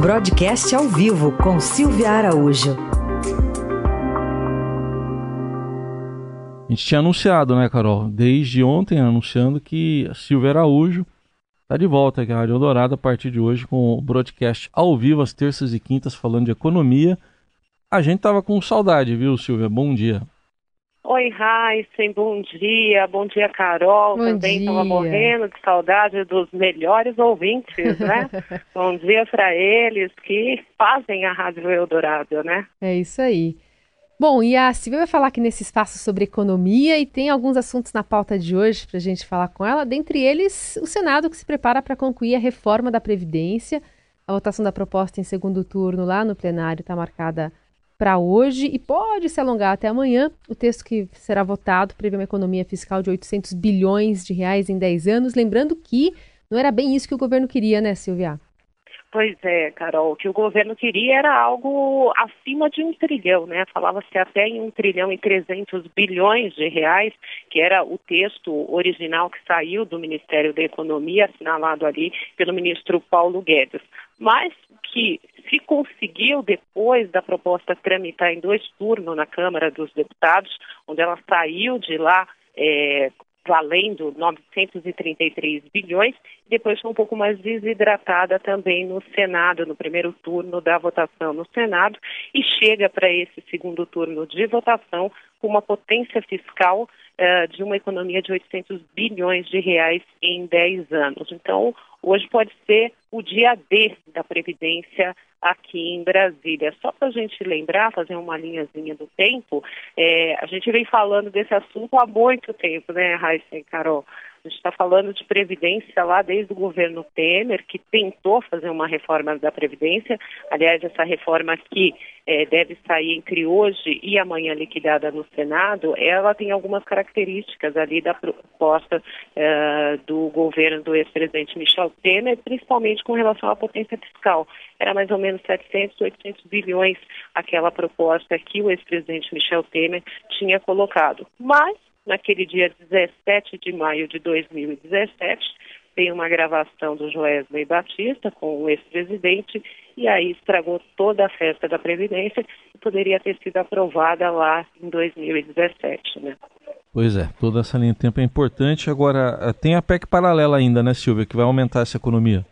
Broadcast ao vivo com Silvia Araújo. A gente tinha anunciado, né, Carol? Desde ontem anunciando que a Silvia Araújo está de volta aqui à Rádio Dourado a partir de hoje com o broadcast ao vivo às terças e quintas falando de economia. A gente tava com saudade, viu, Silvia? Bom dia. Oi, Heisen, bom dia. Bom dia, Carol. Bom Também estava morrendo de saudade dos melhores ouvintes, né? bom dia para eles que fazem a Rádio Eldorado, né? É isso aí. Bom, e a Silvia vai falar aqui nesse espaço sobre economia e tem alguns assuntos na pauta de hoje para a gente falar com ela. Dentre eles, o Senado que se prepara para concluir a reforma da Previdência. A votação da proposta em segundo turno lá no plenário está marcada para hoje e pode se alongar até amanhã. O texto que será votado prevê uma economia fiscal de 800 bilhões de reais em 10 anos. Lembrando que não era bem isso que o governo queria, né, Silvia? Pois é, Carol, o que o governo queria era algo acima de um trilhão, né? Falava-se até em um trilhão e 300 bilhões de reais, que era o texto original que saiu do Ministério da Economia, assinalado ali pelo ministro Paulo Guedes. Mas que se conseguiu, depois da proposta tramitar em dois turnos na Câmara dos Deputados, onde ela saiu de lá é, valendo 933 bilhões, depois foi um pouco mais desidratada também no Senado, no primeiro turno da votação no Senado, e chega para esse segundo turno de votação com uma potência fiscal uh, de uma economia de 800 bilhões de reais em 10 anos. Então, hoje pode ser o dia D da Previdência aqui em Brasília. Só para a gente lembrar, fazer uma linhazinha do tempo, é, a gente vem falando desse assunto há muito tempo, né, Raíssa e Carol? A gente está falando de Previdência lá desde o governo Temer, que tentou fazer uma reforma da Previdência. Aliás, essa reforma aqui é, deve sair entre hoje e amanhã liquidada no Senado. Ela tem algumas características ali da proposta uh, do governo do ex-presidente Michel Temer, principalmente com relação à potência fiscal. Era mais ou menos 700, 800 bilhões aquela proposta que o ex-presidente Michel Temer tinha colocado. Mas naquele dia 17 de maio de 2017, tem uma gravação do Joesley Batista com o ex-presidente e aí estragou toda a festa da Previdência que poderia ter sido aprovada lá em 2017, né? Pois é, toda essa linha de tempo é importante. Agora, tem a PEC paralela ainda, né, Silvia, que vai aumentar essa economia.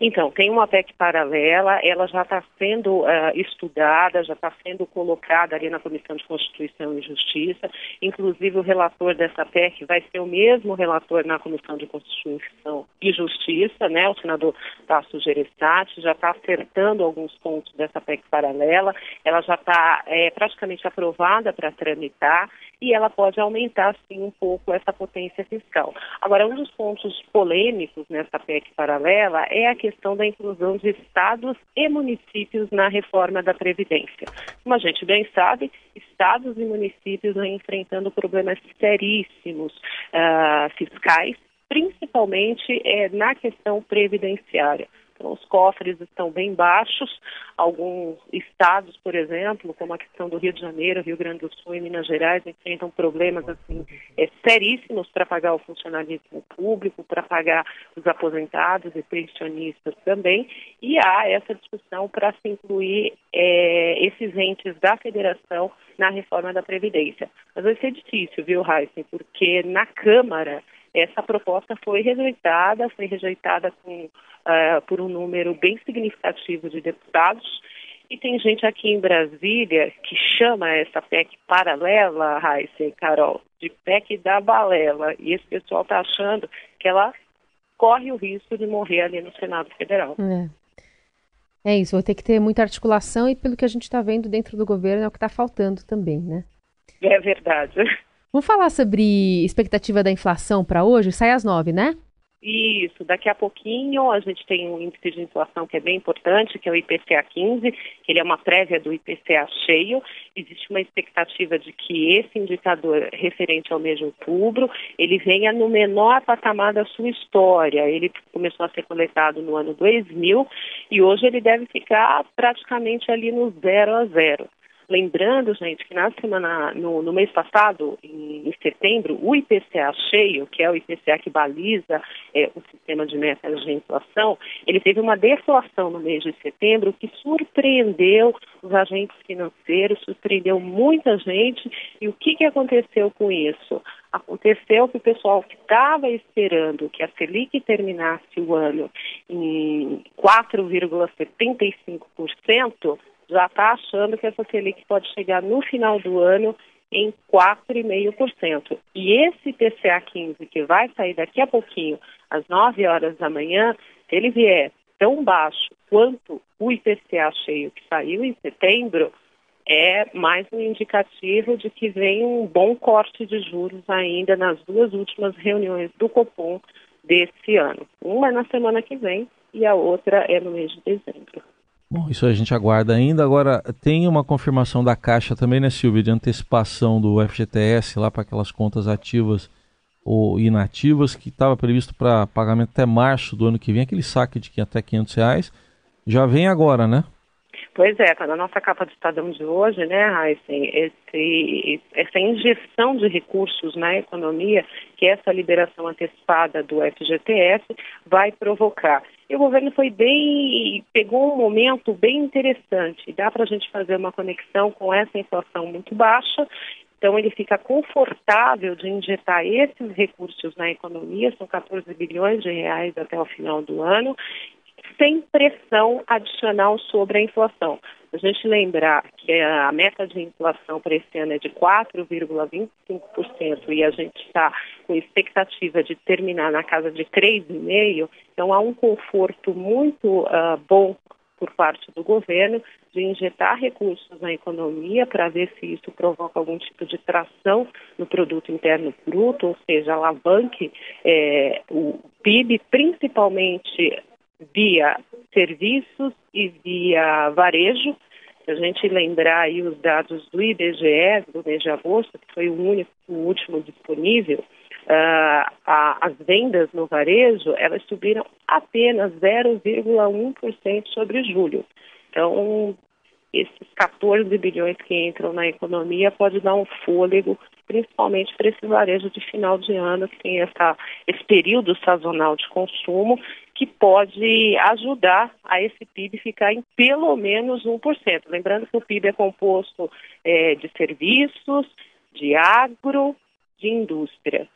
Então, tem uma PEC paralela, ela já está sendo uh, estudada, já está sendo colocada ali na Comissão de Constituição e Justiça. Inclusive, o relator dessa PEC vai ser o mesmo relator na Comissão de Constituição e Justiça, né? O senador Tasso Gereissati já está acertando alguns pontos dessa PEC paralela. Ela já está é, praticamente aprovada para tramitar e ela pode aumentar, sim, um pouco essa potência fiscal. Agora, um dos pontos polêmicos nessa PEC paralela é a questão da inclusão de estados e municípios na reforma da Previdência. Como a gente bem sabe, estados e municípios vêm enfrentando problemas seríssimos uh, fiscais, principalmente é, na questão previdenciária. Então, os cofres estão bem baixos. Alguns estados, por exemplo, como a questão do Rio de Janeiro, Rio Grande do Sul e Minas Gerais, enfrentam problemas assim é, seríssimos para pagar o funcionalismo público, para pagar os aposentados e pensionistas também. E há essa discussão para se incluir é, esses entes da federação na reforma da Previdência. Mas vai ser difícil, viu, Heisen? Porque na Câmara essa proposta foi rejeitada, foi rejeitada com, uh, por um número bem significativo de deputados. E tem gente aqui em Brasília que chama essa PEC paralela, Raíssa e Carol, de PEC da balela. E esse pessoal está achando que ela corre o risco de morrer ali no Senado Federal. É. é isso, vai ter que ter muita articulação e pelo que a gente está vendo dentro do governo é o que está faltando também, né? É verdade. Vamos falar sobre expectativa da inflação para hoje? Sai às nove, né? Isso, daqui a pouquinho a gente tem um índice de inflação que é bem importante, que é o IPCA 15, que ele é uma prévia do IPCA cheio. Existe uma expectativa de que esse indicador referente ao mês de outubro, ele venha no menor patamar da sua história. Ele começou a ser coletado no ano 2000 e hoje ele deve ficar praticamente ali no zero a zero. Lembrando, gente, que na semana, no, no mês passado, em, em, setembro, o IPCA cheio, que é o IPCA que baliza é, o sistema de metas de inflação, ele teve uma deflação no mês de setembro que surpreendeu os agentes financeiros, surpreendeu muita gente. E o que, que aconteceu com isso? Aconteceu que o pessoal que estava esperando que a Selic terminasse o ano em 4,75%, já está achando que essa Selic pode chegar no final do ano em 4,5%. E esse PCA 15, que vai sair daqui a pouquinho, às 9 horas da manhã, se ele vier tão baixo quanto o IPCA cheio que saiu em setembro, é mais um indicativo de que vem um bom corte de juros ainda nas duas últimas reuniões do Copom desse ano. Uma é na semana que vem e a outra é no mês de dezembro. Bom, isso a gente aguarda ainda. Agora, tem uma confirmação da Caixa também, né, Silvia, de antecipação do FGTS lá para aquelas contas ativas ou inativas, que estava previsto para pagamento até março do ano que vem, aquele saque de até 500 reais. Já vem agora, né? Pois é, tá na nossa capa do Estadão de hoje, né, Heisen, esse, essa injeção de recursos na economia que essa liberação antecipada do FGTS vai provocar. E o governo foi bem, pegou um momento bem interessante. Dá para a gente fazer uma conexão com essa inflação muito baixa. Então ele fica confortável de injetar esses recursos na economia, são 14 bilhões de reais até o final do ano, sem pressão adicional sobre a inflação. A gente lembrar que a meta de inflação para esse ano é de 4,25% e a gente está com expectativa de terminar na casa de 3,5%, então há um conforto muito uh, bom por parte do governo de injetar recursos na economia para ver se isso provoca algum tipo de tração no produto interno bruto, ou seja, alavanque é, o PIB, principalmente via serviços e via varejo. Se a gente lembrar aí os dados do IBGE do mês de agosto, que foi o único, o último disponível, uh, a, as vendas no varejo elas subiram apenas 0,1% sobre julho. Então, esses 14 bilhões que entram na economia pode dar um fôlego, principalmente para esse varejo de final de ano, que tem essa, esse período sazonal de consumo, que pode ajudar a esse PIB ficar em pelo menos 1%. Lembrando que o PIB é composto é, de serviços, de agro, de indústria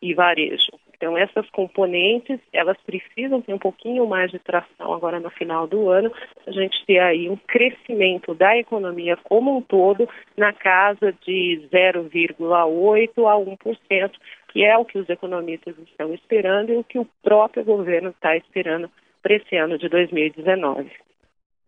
e varejo. Então, essas componentes, elas precisam ter um pouquinho mais de tração agora no final do ano, a gente ter aí um crescimento da economia como um todo na casa de 0,8% a 1%, que é o que os economistas estão esperando e o que o próprio governo está esperando para esse ano de 2019.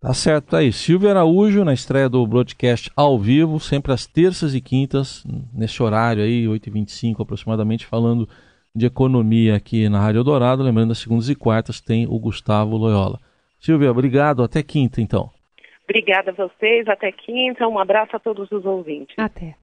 Tá certo, tá aí. Silvia Araújo, na estreia do broadcast ao vivo, sempre às terças e quintas, nesse horário aí, 8h25 aproximadamente, falando de economia aqui na Rádio Dourado. Lembrando, às segundas e quartas tem o Gustavo Loyola. Silvia, obrigado. Até quinta, então. Obrigada a vocês. Até quinta. Um abraço a todos os ouvintes. Até.